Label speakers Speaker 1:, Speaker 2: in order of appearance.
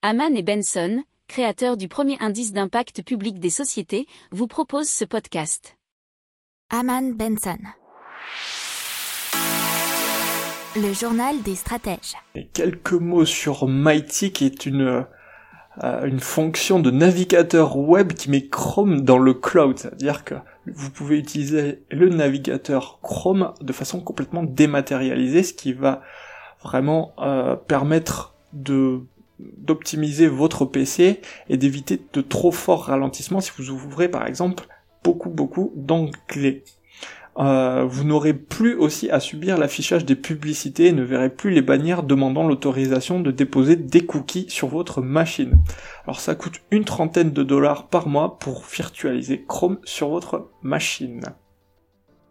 Speaker 1: Haman et Benson, créateurs du premier indice d'impact public des sociétés, vous proposent ce podcast.
Speaker 2: Haman Benson. Le journal des stratèges.
Speaker 3: Et quelques mots sur Mighty qui est une euh, une fonction de navigateur web qui met Chrome dans le cloud, c'est-à-dire que vous pouvez utiliser le navigateur Chrome de façon complètement dématérialisée, ce qui va vraiment euh, permettre de d'optimiser votre PC et d'éviter de trop forts ralentissements si vous ouvrez par exemple beaucoup beaucoup d'onglets. Euh, vous n'aurez plus aussi à subir l'affichage des publicités et ne verrez plus les bannières demandant l'autorisation de déposer des cookies sur votre machine. Alors ça coûte une trentaine de dollars par mois pour virtualiser Chrome sur votre machine.